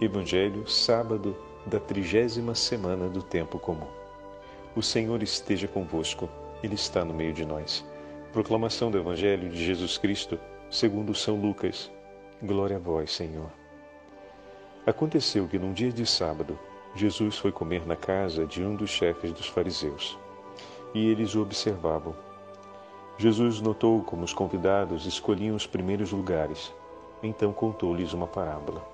Evangelho, sábado da trigésima semana do tempo comum. O Senhor esteja convosco, Ele está no meio de nós. Proclamação do Evangelho de Jesus Cristo, segundo São Lucas. Glória a vós, Senhor. Aconteceu que num dia de sábado, Jesus foi comer na casa de um dos chefes dos fariseus, e eles o observavam. Jesus notou como os convidados escolhiam os primeiros lugares, então contou-lhes uma parábola.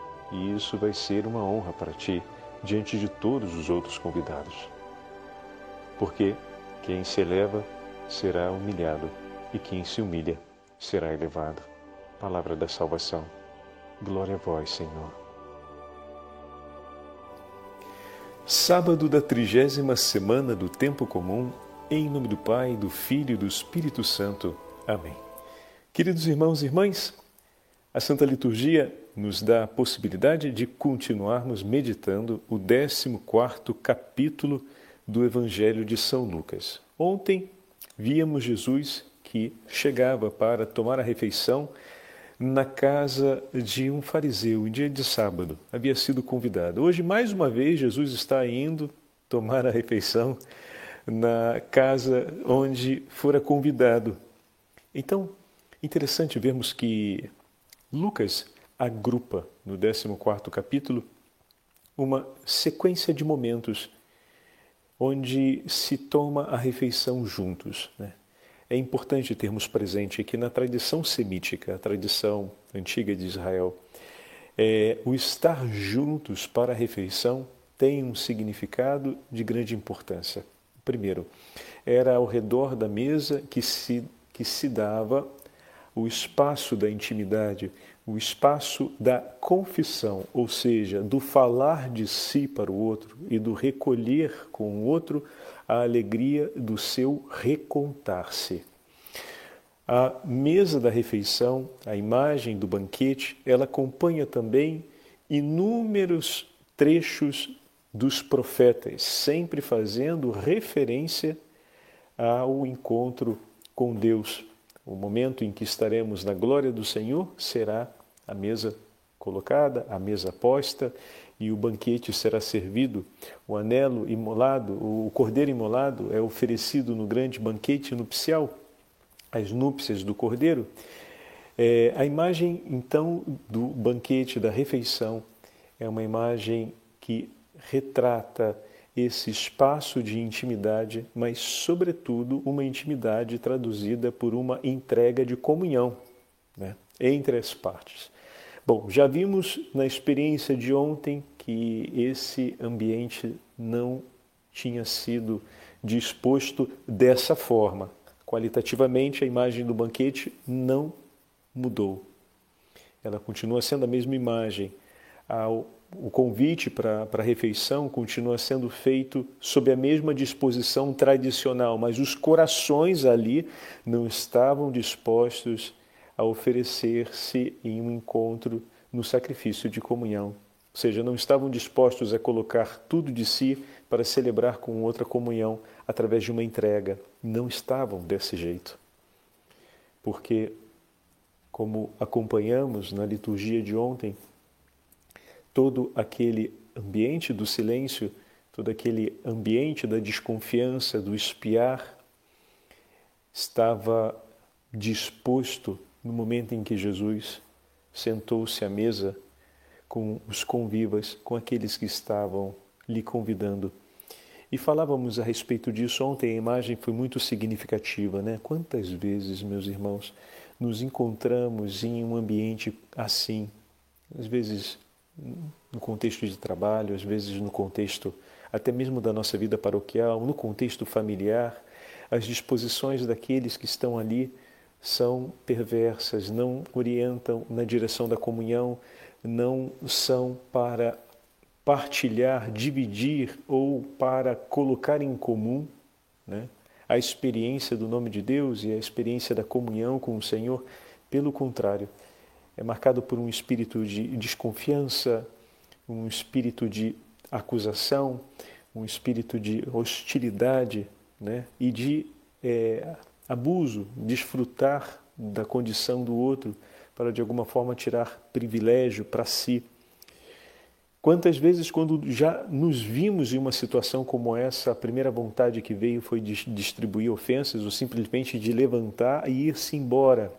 e isso vai ser uma honra para ti diante de todos os outros convidados. Porque quem se eleva será humilhado, e quem se humilha será elevado. Palavra da salvação. Glória a vós, Senhor. Sábado da trigésima semana do Tempo Comum, em nome do Pai, do Filho e do Espírito Santo. Amém. Queridos irmãos e irmãs, a Santa Liturgia nos dá a possibilidade de continuarmos meditando o 14 capítulo do Evangelho de São Lucas. Ontem víamos Jesus que chegava para tomar a refeição na casa de um fariseu, em dia de sábado. Havia sido convidado. Hoje, mais uma vez, Jesus está indo tomar a refeição na casa onde fora convidado. Então, interessante vermos que Lucas agrupa no 14 capítulo uma sequência de momentos onde se toma a refeição juntos. Né? É importante termos presente que na tradição semítica, a tradição antiga de Israel, é, o estar juntos para a refeição tem um significado de grande importância. Primeiro, era ao redor da mesa que se, que se dava o espaço da intimidade, o espaço da confissão, ou seja, do falar de si para o outro e do recolher com o outro a alegria do seu recontar-se. A mesa da refeição, a imagem do banquete, ela acompanha também inúmeros trechos dos profetas, sempre fazendo referência ao encontro com Deus, o momento em que estaremos na glória do Senhor será a mesa colocada, a mesa posta e o banquete será servido. O anelo imolado, o cordeiro imolado é oferecido no grande banquete nupcial, as núpcias do cordeiro. É, a imagem, então, do banquete, da refeição, é uma imagem que retrata esse espaço de intimidade, mas, sobretudo, uma intimidade traduzida por uma entrega de comunhão né, entre as partes. Bom, já vimos na experiência de ontem que esse ambiente não tinha sido disposto dessa forma. Qualitativamente, a imagem do banquete não mudou. Ela continua sendo a mesma imagem. Ao o convite para a refeição continua sendo feito sob a mesma disposição tradicional, mas os corações ali não estavam dispostos a oferecer-se em um encontro no sacrifício de comunhão. Ou seja, não estavam dispostos a colocar tudo de si para celebrar com outra comunhão através de uma entrega. Não estavam desse jeito. Porque, como acompanhamos na liturgia de ontem, todo aquele ambiente do silêncio, todo aquele ambiente da desconfiança, do espiar, estava disposto no momento em que Jesus sentou-se à mesa com os convivas, com aqueles que estavam lhe convidando. E falávamos a respeito disso ontem, a imagem foi muito significativa, né? Quantas vezes, meus irmãos, nos encontramos em um ambiente assim, às vezes no contexto de trabalho, às vezes no contexto até mesmo da nossa vida paroquial, no contexto familiar, as disposições daqueles que estão ali são perversas, não orientam na direção da comunhão, não são para partilhar, dividir ou para colocar em comum né, a experiência do nome de Deus e a experiência da comunhão com o Senhor. Pelo contrário, é marcado por um espírito de desconfiança, um espírito de acusação, um espírito de hostilidade né, e de é, abuso, desfrutar da condição do outro para de alguma forma tirar privilégio para si. Quantas vezes, quando já nos vimos em uma situação como essa, a primeira vontade que veio foi de distribuir ofensas ou simplesmente de levantar e ir-se embora?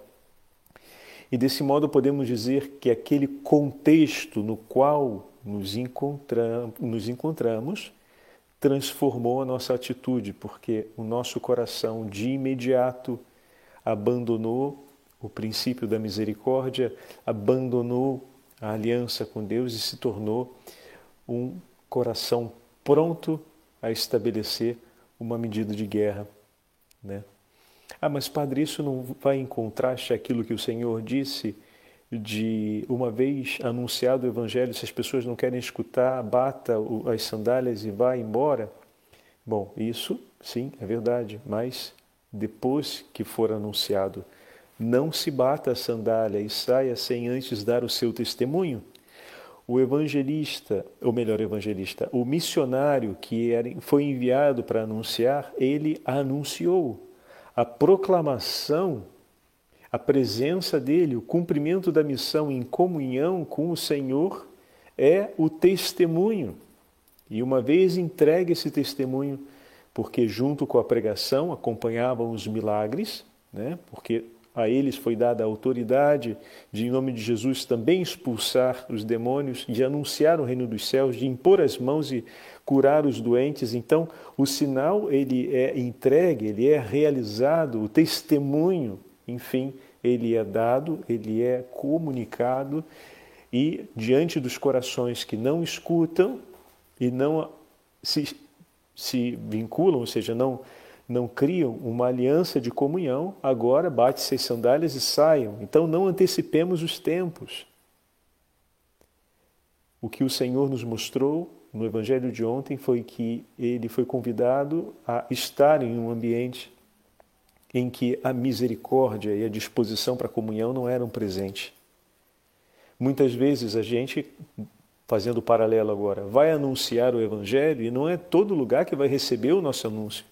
E desse modo podemos dizer que aquele contexto no qual nos, nos encontramos transformou a nossa atitude, porque o nosso coração de imediato abandonou o princípio da misericórdia, abandonou a aliança com Deus e se tornou um coração pronto a estabelecer uma medida de guerra, né? Ah, mas padre, isso não vai em contraste àquilo que o Senhor disse de uma vez anunciado o evangelho, se as pessoas não querem escutar, bata as sandálias e vá embora? Bom, isso sim, é verdade, mas depois que for anunciado, não se bata a sandália e saia sem antes dar o seu testemunho. O evangelista, ou melhor, evangelista, o missionário que foi enviado para anunciar, ele anunciou. A proclamação, a presença dele, o cumprimento da missão em comunhão com o Senhor é o testemunho. E uma vez entregue esse testemunho, porque junto com a pregação acompanhavam os milagres, né? porque a eles foi dada a autoridade de, em nome de Jesus, também expulsar os demônios, de anunciar o reino dos céus, de impor as mãos e curar os doentes. Então, o sinal ele é entregue, ele é realizado, o testemunho, enfim, ele é dado, ele é comunicado e diante dos corações que não escutam e não se, se vinculam, ou seja, não não criam uma aliança de comunhão, agora bate-se as sandálias e saiam. Então não antecipemos os tempos. O que o Senhor nos mostrou no Evangelho de ontem foi que ele foi convidado a estar em um ambiente em que a misericórdia e a disposição para a comunhão não eram presentes. Muitas vezes a gente, fazendo paralelo agora, vai anunciar o Evangelho e não é todo lugar que vai receber o nosso anúncio.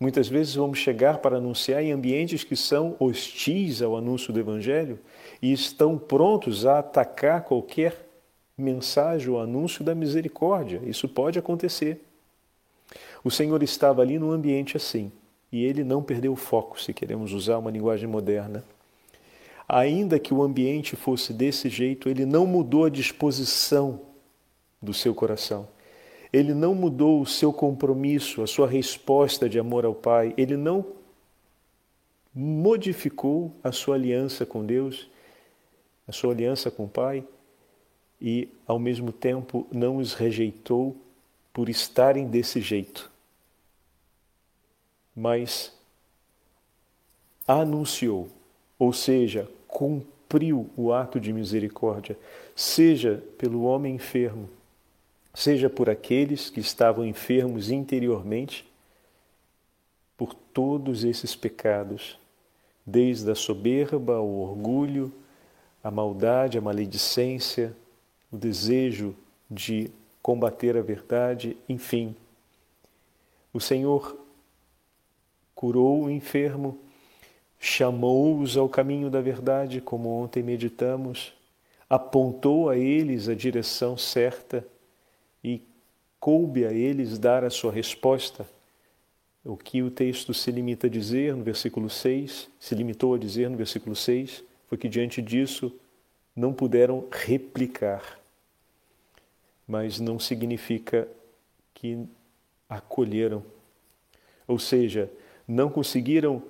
Muitas vezes vamos chegar para anunciar em ambientes que são hostis ao anúncio do Evangelho e estão prontos a atacar qualquer mensagem ou anúncio da misericórdia. Isso pode acontecer. O Senhor estava ali num ambiente assim e ele não perdeu o foco, se queremos usar uma linguagem moderna. Ainda que o ambiente fosse desse jeito, ele não mudou a disposição do seu coração ele não mudou o seu compromisso, a sua resposta de amor ao Pai, ele não modificou a sua aliança com Deus, a sua aliança com o Pai, e ao mesmo tempo não os rejeitou por estarem desse jeito, mas anunciou, ou seja, cumpriu o ato de misericórdia, seja pelo homem enfermo, seja por aqueles que estavam enfermos interiormente, por todos esses pecados, desde a soberba, o orgulho, a maldade, a maledicência, o desejo de combater a verdade, enfim. O Senhor curou o enfermo, chamou-os ao caminho da verdade, como ontem meditamos, apontou a eles a direção certa e coube a eles dar a sua resposta. O que o texto se limita a dizer no versículo 6, se limitou a dizer no versículo 6, foi que diante disso não puderam replicar. Mas não significa que acolheram. Ou seja, não conseguiram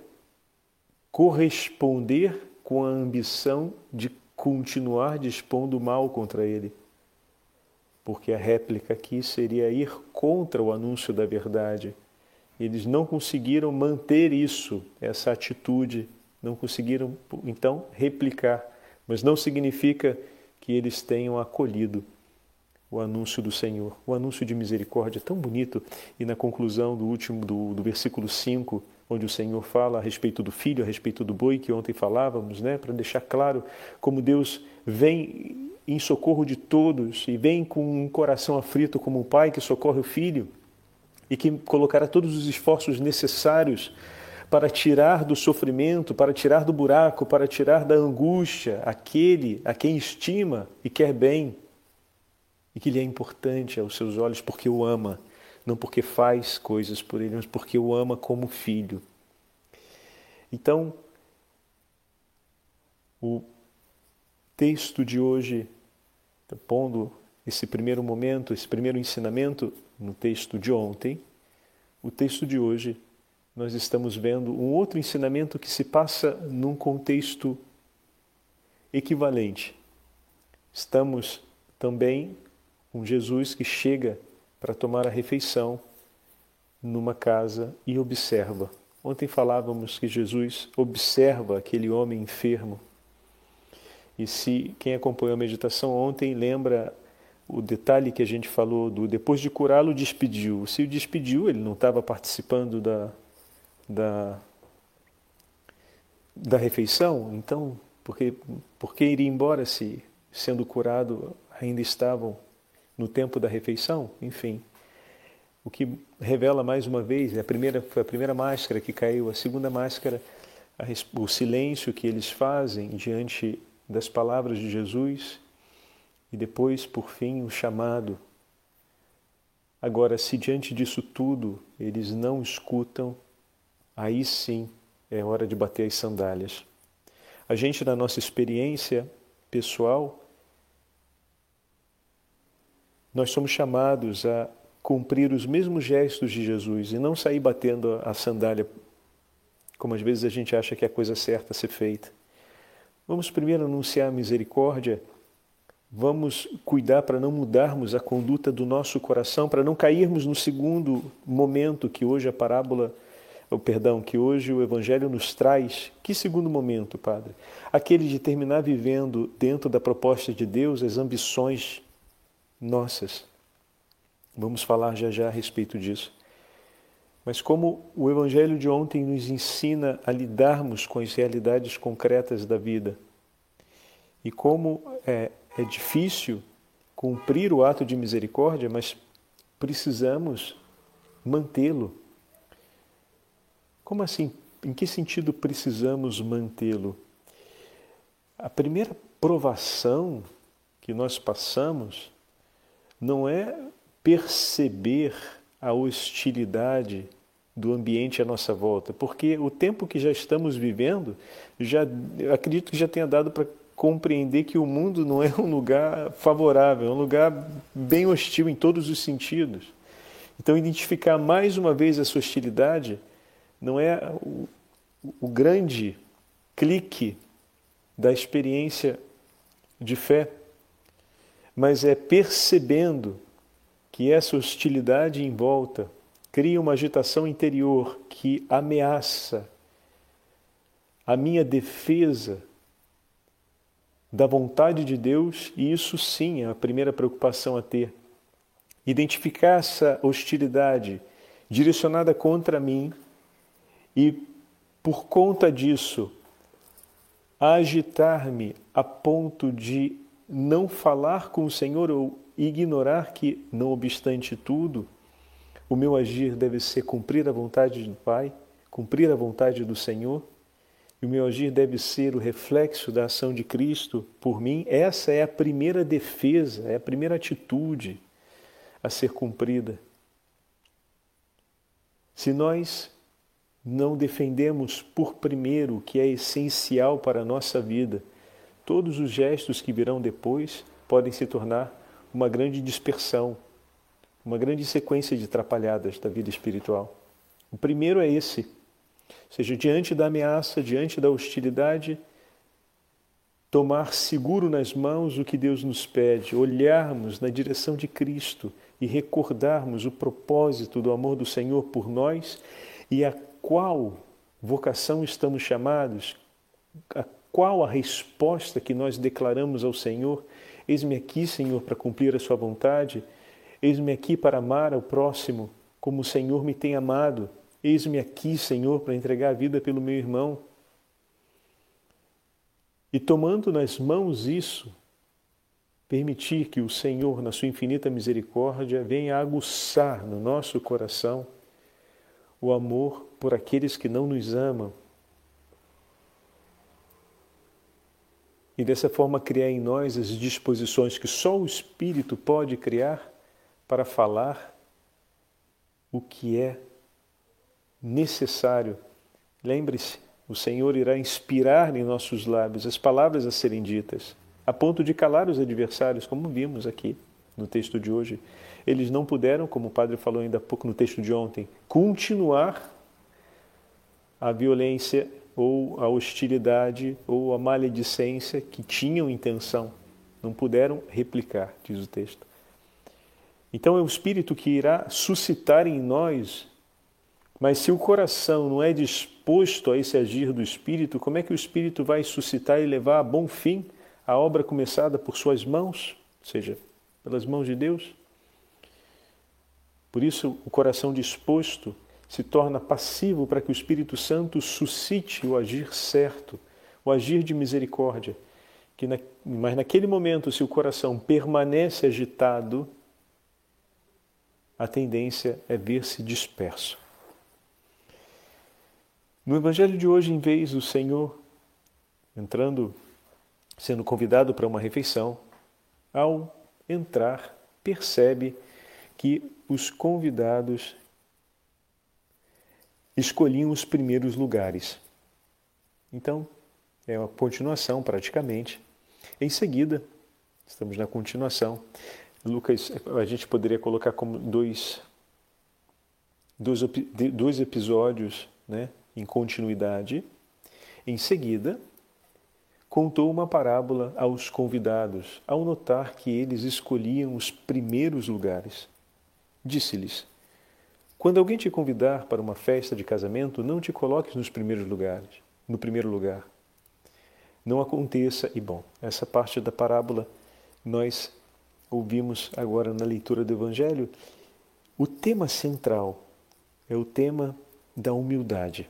corresponder com a ambição de continuar dispondo mal contra ele porque a réplica aqui seria ir contra o anúncio da verdade. Eles não conseguiram manter isso, essa atitude, não conseguiram, então, replicar. Mas não significa que eles tenham acolhido o anúncio do Senhor, o anúncio de misericórdia tão bonito. E na conclusão do último do, do versículo 5, onde o Senhor fala a respeito do filho, a respeito do boi que ontem falávamos, né, para deixar claro como Deus vem em socorro de todos e vem com um coração aflito como um pai que socorre o filho e que colocará todos os esforços necessários para tirar do sofrimento, para tirar do buraco, para tirar da angústia aquele a quem estima e quer bem e que lhe é importante aos seus olhos porque o ama, não porque faz coisas por ele, mas porque o ama como filho. Então, o texto de hoje, pondo esse primeiro momento, esse primeiro ensinamento no texto de ontem, o texto de hoje, nós estamos vendo um outro ensinamento que se passa num contexto equivalente. Estamos também com Jesus que chega para tomar a refeição numa casa e observa. Ontem falávamos que Jesus observa aquele homem enfermo e se quem acompanhou a meditação ontem lembra o detalhe que a gente falou do depois de curá-lo despediu. Se o despediu, ele não estava participando da, da, da refeição, então por que, por que iria embora se sendo curado ainda estavam no tempo da refeição? Enfim, o que revela mais uma vez, a primeira, foi a primeira máscara que caiu, a segunda máscara, a, o silêncio que eles fazem diante das palavras de Jesus e depois, por fim, o chamado. Agora, se diante disso tudo eles não escutam, aí sim é hora de bater as sandálias. A gente, na nossa experiência pessoal, nós somos chamados a cumprir os mesmos gestos de Jesus e não sair batendo a sandália, como às vezes a gente acha que é a coisa certa a ser feita. Vamos primeiro anunciar a misericórdia, vamos cuidar para não mudarmos a conduta do nosso coração, para não cairmos no segundo momento que hoje a parábola, o perdão, que hoje o evangelho nos traz. Que segundo momento, Padre? Aquele de terminar vivendo dentro da proposta de Deus as ambições nossas. Vamos falar já já a respeito disso. Mas como o Evangelho de ontem nos ensina a lidarmos com as realidades concretas da vida e como é, é difícil cumprir o ato de misericórdia, mas precisamos mantê-lo. Como assim? Em que sentido precisamos mantê-lo? A primeira provação que nós passamos não é perceber a hostilidade do ambiente à nossa volta, porque o tempo que já estamos vivendo, já acredito que já tenha dado para compreender que o mundo não é um lugar favorável, é um lugar bem hostil em todos os sentidos. Então, identificar mais uma vez essa hostilidade não é o, o grande clique da experiência de fé, mas é percebendo que essa hostilidade em volta cria uma agitação interior que ameaça a minha defesa da vontade de Deus, e isso sim é a primeira preocupação a ter. Identificar essa hostilidade direcionada contra mim e, por conta disso, agitar-me a ponto de não falar com o Senhor ou ignorar que, não obstante tudo, o meu agir deve ser cumprir a vontade do Pai, cumprir a vontade do Senhor, e o meu agir deve ser o reflexo da ação de Cristo por mim. Essa é a primeira defesa, é a primeira atitude a ser cumprida. Se nós não defendemos por primeiro o que é essencial para a nossa vida, todos os gestos que virão depois podem se tornar uma grande dispersão, uma grande sequência de atrapalhadas da vida espiritual. O primeiro é esse, ou seja, diante da ameaça, diante da hostilidade, tomar seguro nas mãos o que Deus nos pede, olharmos na direção de Cristo e recordarmos o propósito do amor do Senhor por nós e a qual vocação estamos chamados, a qual a resposta que nós declaramos ao Senhor Eis-me aqui, Senhor, para cumprir a Sua vontade. Eis-me aqui para amar ao próximo como o Senhor me tem amado. Eis-me aqui, Senhor, para entregar a vida pelo meu irmão. E tomando nas mãos isso, permitir que o Senhor, na sua infinita misericórdia, venha aguçar no nosso coração o amor por aqueles que não nos amam. E dessa forma criar em nós as disposições que só o Espírito pode criar para falar o que é necessário. Lembre-se, o Senhor irá inspirar em nossos lábios as palavras a serem ditas a ponto de calar os adversários, como vimos aqui no texto de hoje. Eles não puderam, como o padre falou ainda há pouco no texto de ontem, continuar a violência ou a hostilidade ou a maledicência que tinham intenção. Não puderam replicar, diz o texto. Então é o Espírito que irá suscitar em nós, mas se o coração não é disposto a esse agir do Espírito, como é que o Espírito vai suscitar e levar a bom fim a obra começada por suas mãos, ou seja, pelas mãos de Deus. Por isso, o coração disposto se torna passivo para que o Espírito Santo suscite o agir certo, o agir de misericórdia. Que na, mas naquele momento, se o coração permanece agitado, a tendência é ver-se disperso. No Evangelho de hoje, em vez do Senhor entrando sendo convidado para uma refeição, ao entrar, percebe que os convidados escolhiam os primeiros lugares. Então, é uma continuação praticamente. Em seguida, estamos na continuação. Lucas, a gente poderia colocar como dois, dois, dois episódios né, em continuidade. Em seguida, contou uma parábola aos convidados, ao notar que eles escolhiam os primeiros lugares. Disse-lhes: Quando alguém te convidar para uma festa de casamento, não te coloques nos primeiros lugares, no primeiro lugar. Não aconteça, e bom, essa parte da parábola nós ouvimos agora na leitura do Evangelho. O tema central é o tema da humildade.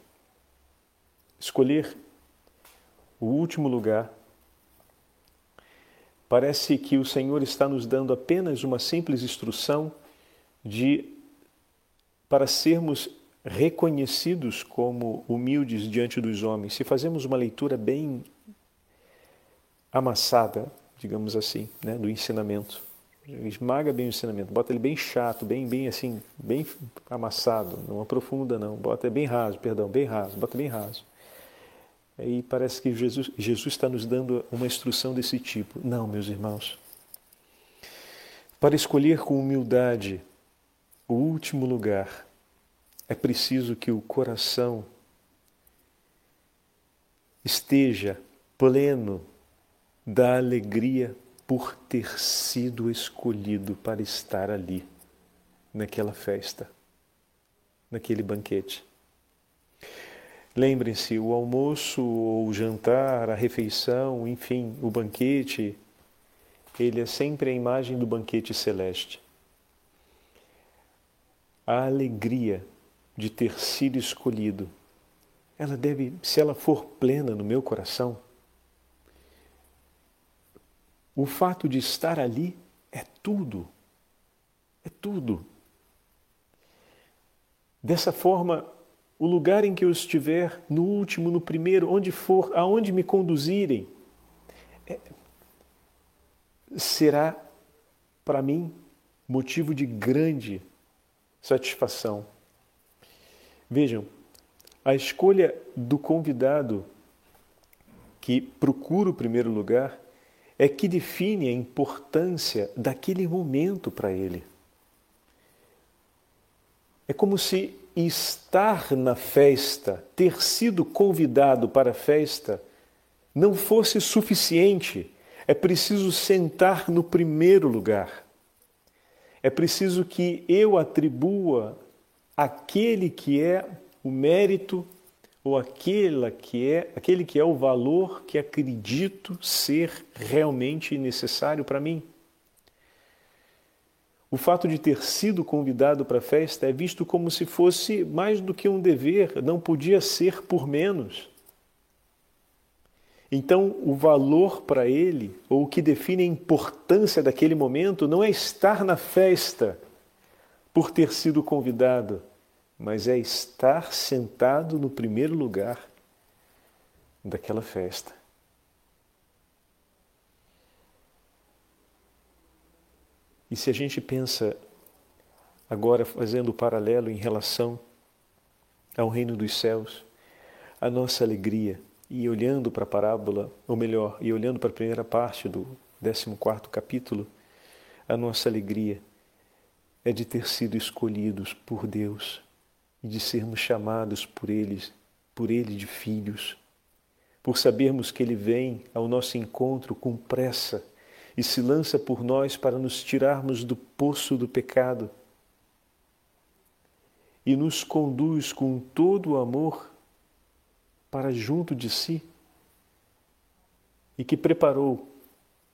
Escolher o último lugar, parece que o Senhor está nos dando apenas uma simples instrução de para sermos reconhecidos como humildes diante dos homens. Se fazemos uma leitura bem amassada, digamos assim, né, do ensinamento, esmaga bem o ensinamento, bota ele bem chato, bem bem assim, bem amassado, não aprofunda não, bota bem raso, perdão, bem raso, bota bem raso. E parece que Jesus, Jesus está nos dando uma instrução desse tipo. Não, meus irmãos. Para escolher com humildade o último lugar, é preciso que o coração esteja pleno da alegria por ter sido escolhido para estar ali, naquela festa, naquele banquete. Lembrem-se, o almoço, o jantar, a refeição, enfim, o banquete, ele é sempre a imagem do banquete celeste. A alegria de ter sido escolhido, ela deve, se ela for plena no meu coração, o fato de estar ali é tudo. É tudo. Dessa forma, o lugar em que eu estiver, no último, no primeiro, onde for, aonde me conduzirem, é, será para mim motivo de grande satisfação. Vejam, a escolha do convidado que procura o primeiro lugar é que define a importância daquele momento para ele. É como se estar na festa, ter sido convidado para a festa, não fosse suficiente. É preciso sentar no primeiro lugar. É preciso que eu atribua aquele que é o mérito, ou aquela que é, aquele que é o valor que acredito ser realmente necessário para mim. O fato de ter sido convidado para a festa é visto como se fosse mais do que um dever, não podia ser por menos. Então, o valor para ele, ou o que define a importância daquele momento, não é estar na festa por ter sido convidado, mas é estar sentado no primeiro lugar daquela festa. E se a gente pensa agora fazendo o paralelo em relação ao reino dos céus, a nossa alegria e olhando para a parábola, ou melhor, e olhando para a primeira parte do 14 capítulo, a nossa alegria é de ter sido escolhidos por Deus e de sermos chamados por eles, por ele de filhos, por sabermos que ele vem ao nosso encontro com pressa e se lança por nós para nos tirarmos do poço do pecado e nos conduz com todo o amor para junto de si e que preparou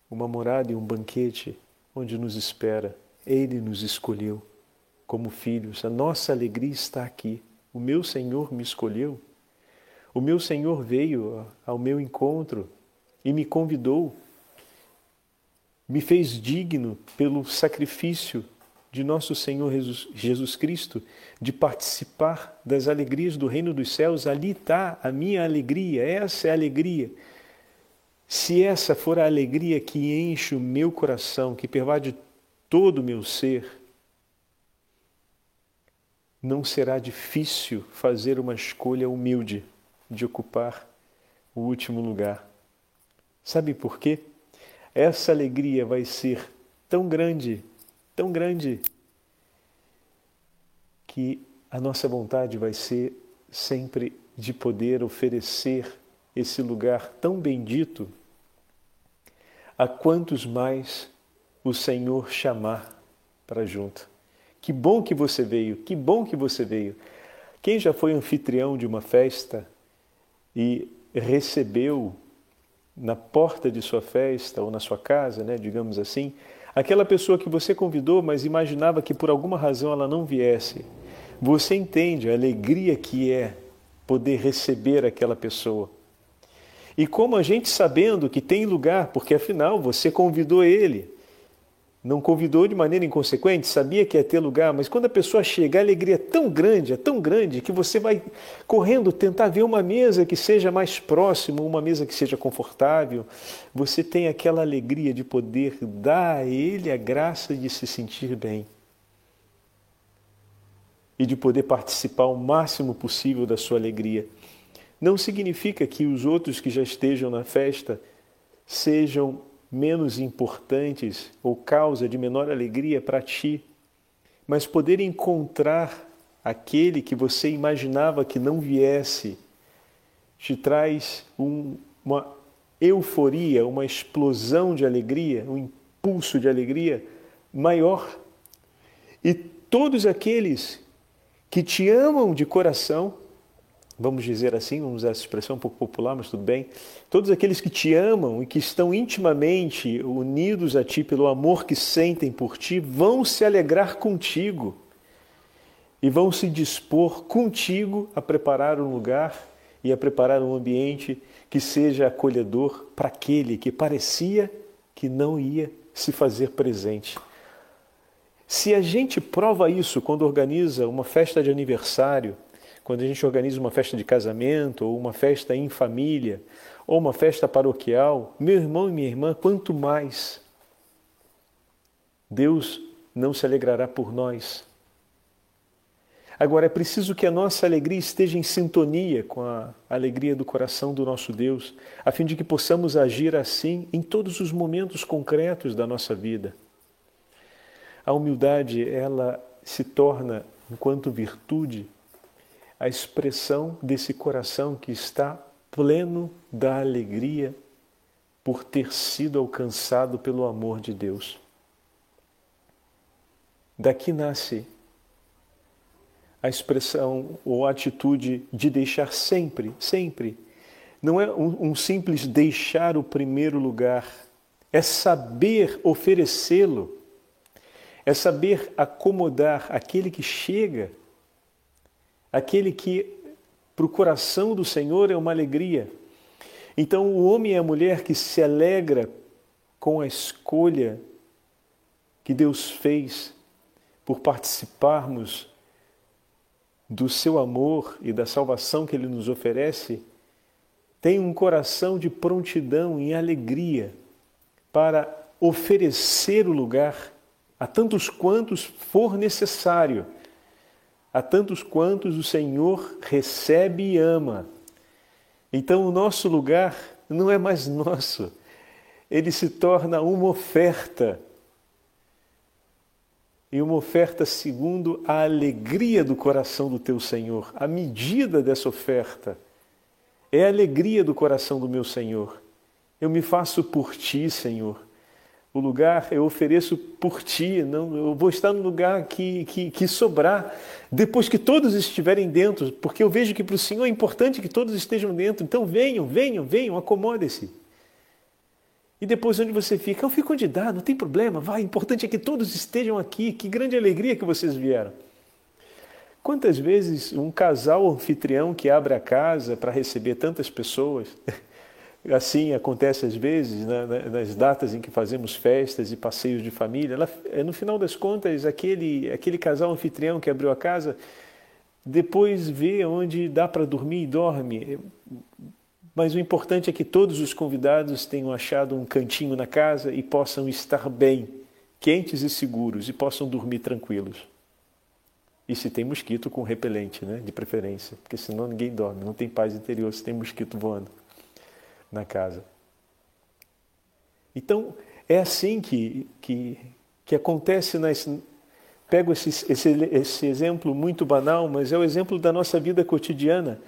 uma morada e um banquete onde nos espera. Ele nos escolheu como filhos. A nossa alegria está aqui. O meu Senhor me escolheu. O meu Senhor veio ao meu encontro e me convidou me fez digno pelo sacrifício de nosso Senhor Jesus Cristo de participar das alegrias do reino dos céus. Ali está a minha alegria, essa é a alegria. Se essa for a alegria que enche o meu coração, que pervade todo o meu ser, não será difícil fazer uma escolha humilde de ocupar o último lugar. Sabe por quê? essa alegria vai ser tão grande, tão grande, que a nossa vontade vai ser sempre de poder oferecer esse lugar tão bendito a quantos mais o Senhor chamar para junto. Que bom que você veio, que bom que você veio. Quem já foi anfitrião de uma festa e recebeu na porta de sua festa ou na sua casa, né, digamos assim, aquela pessoa que você convidou, mas imaginava que por alguma razão ela não viesse. Você entende a alegria que é poder receber aquela pessoa. E como a gente sabendo que tem lugar, porque afinal você convidou ele, não convidou de maneira inconsequente, sabia que ia ter lugar, mas quando a pessoa chega, a alegria é tão grande, é tão grande, que você vai correndo tentar ver uma mesa que seja mais próxima, uma mesa que seja confortável. Você tem aquela alegria de poder dar a ele a graça de se sentir bem e de poder participar o máximo possível da sua alegria. Não significa que os outros que já estejam na festa sejam menos importantes ou causa de menor alegria para ti, mas poder encontrar aquele que você imaginava que não viesse te traz um, uma euforia, uma explosão de alegria, um impulso de alegria maior. E todos aqueles que te amam de coração vamos dizer assim, vamos usar essa expressão um pouco popular, mas tudo bem. Todos aqueles que te amam e que estão intimamente unidos a ti pelo amor que sentem por ti, vão se alegrar contigo e vão se dispor contigo a preparar um lugar e a preparar um ambiente que seja acolhedor para aquele que parecia que não ia se fazer presente. Se a gente prova isso quando organiza uma festa de aniversário, quando a gente organiza uma festa de casamento, ou uma festa em família, ou uma festa paroquial, meu irmão e minha irmã, quanto mais Deus não se alegrará por nós. Agora, é preciso que a nossa alegria esteja em sintonia com a alegria do coração do nosso Deus, a fim de que possamos agir assim em todos os momentos concretos da nossa vida. A humildade, ela se torna, enquanto virtude, a expressão desse coração que está pleno da alegria por ter sido alcançado pelo amor de Deus. Daqui nasce a expressão ou a atitude de deixar sempre, sempre. Não é um, um simples deixar o primeiro lugar, é saber oferecê-lo, é saber acomodar aquele que chega, aquele que para o coração do Senhor é uma alegria. Então, o homem e a mulher que se alegra com a escolha que Deus fez por participarmos do seu amor e da salvação que ele nos oferece, tem um coração de prontidão e alegria para oferecer o lugar a tantos quantos for necessário, a tantos quantos o Senhor recebe e ama. Então o nosso lugar não é mais nosso, ele se torna uma oferta e uma oferta segundo a alegria do coração do teu Senhor. A medida dessa oferta é a alegria do coração do meu Senhor. Eu me faço por ti, Senhor. O lugar eu ofereço por ti, não, eu vou estar no lugar que, que, que sobrar, depois que todos estiverem dentro, porque eu vejo que para o Senhor é importante que todos estejam dentro. Então venham, venham, venham, acomodem-se. E depois onde você fica? Eu fico onde dá, não tem problema, vai, o importante é que todos estejam aqui, que grande alegria que vocês vieram. Quantas vezes um casal anfitrião que abre a casa para receber tantas pessoas, assim acontece às vezes né, né, nas datas em que fazemos festas e passeios de família, ela, é, no final das contas, aquele, aquele casal anfitrião que abriu a casa, depois vê onde dá para dormir e dorme. Mas o importante é que todos os convidados tenham achado um cantinho na casa e possam estar bem, quentes e seguros, e possam dormir tranquilos. E se tem mosquito, com repelente, né? de preferência, porque senão ninguém dorme, não tem paz interior se tem mosquito voando na casa. Então, é assim que, que, que acontece nas. Pego esse, esse, esse exemplo muito banal, mas é o exemplo da nossa vida cotidiana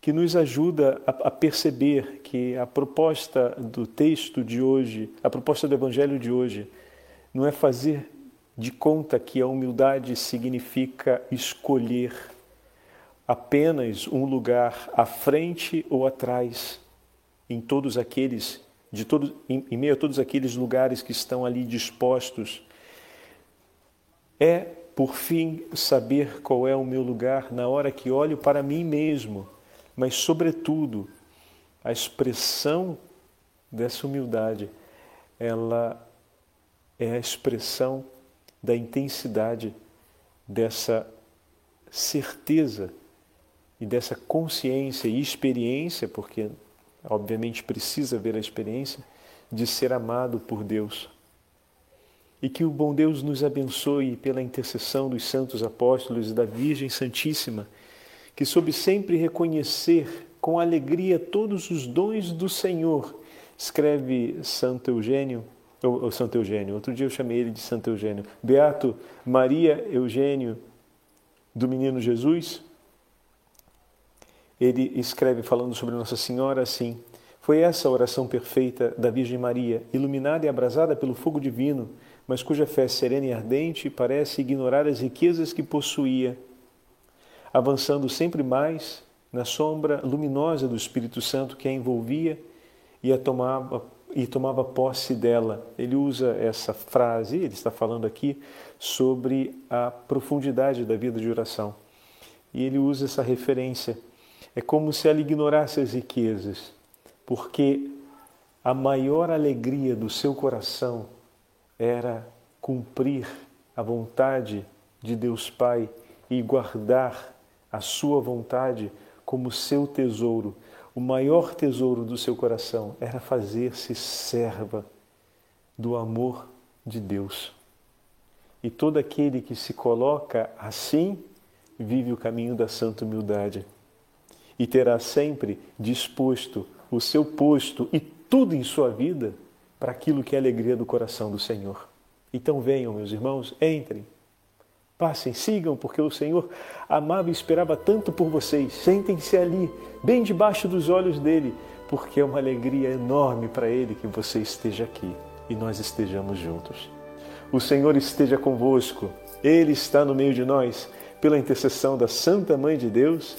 que nos ajuda a, a, perceber que a proposta do texto de hoje, a proposta do Evangelho de hoje, não é fazer de conta que a humildade significa escolher apenas um lugar à frente ou atrás em todos aqueles de todos em, em meio a todos aqueles lugares que estão ali dispostos. É por fim saber qual é o meu lugar na hora que olho para mim mesmo mas, sobretudo, a expressão dessa humildade, ela é a expressão da intensidade dessa certeza e dessa consciência e experiência, porque obviamente precisa haver a experiência de ser amado por Deus. E que o bom Deus nos abençoe pela intercessão dos santos apóstolos e da Virgem Santíssima que soube sempre reconhecer com alegria todos os dons do Senhor, escreve Santo Eugênio, ou, ou Santo Eugênio, outro dia eu chamei ele de Santo Eugênio, Beato Maria Eugênio do Menino Jesus, ele escreve falando sobre Nossa Senhora assim: Foi essa a oração perfeita da Virgem Maria, iluminada e abrasada pelo fogo divino, mas cuja fé serena e ardente parece ignorar as riquezas que possuía avançando sempre mais na sombra luminosa do Espírito Santo que a envolvia e a tomava e tomava posse dela. Ele usa essa frase, ele está falando aqui sobre a profundidade da vida de oração. E ele usa essa referência. É como se ela ignorasse as riquezas, porque a maior alegria do seu coração era cumprir a vontade de Deus Pai e guardar a sua vontade como seu tesouro. O maior tesouro do seu coração era fazer-se serva do amor de Deus. E todo aquele que se coloca assim vive o caminho da santa humildade e terá sempre disposto o seu posto e tudo em sua vida para aquilo que é a alegria do coração do Senhor. Então venham, meus irmãos, entrem Passem, sigam, porque o Senhor amava e esperava tanto por vocês. Sentem-se ali, bem debaixo dos olhos dele, porque é uma alegria enorme para ele que você esteja aqui e nós estejamos juntos. O Senhor esteja convosco, ele está no meio de nós. pela intercessão da Santa Mãe de Deus,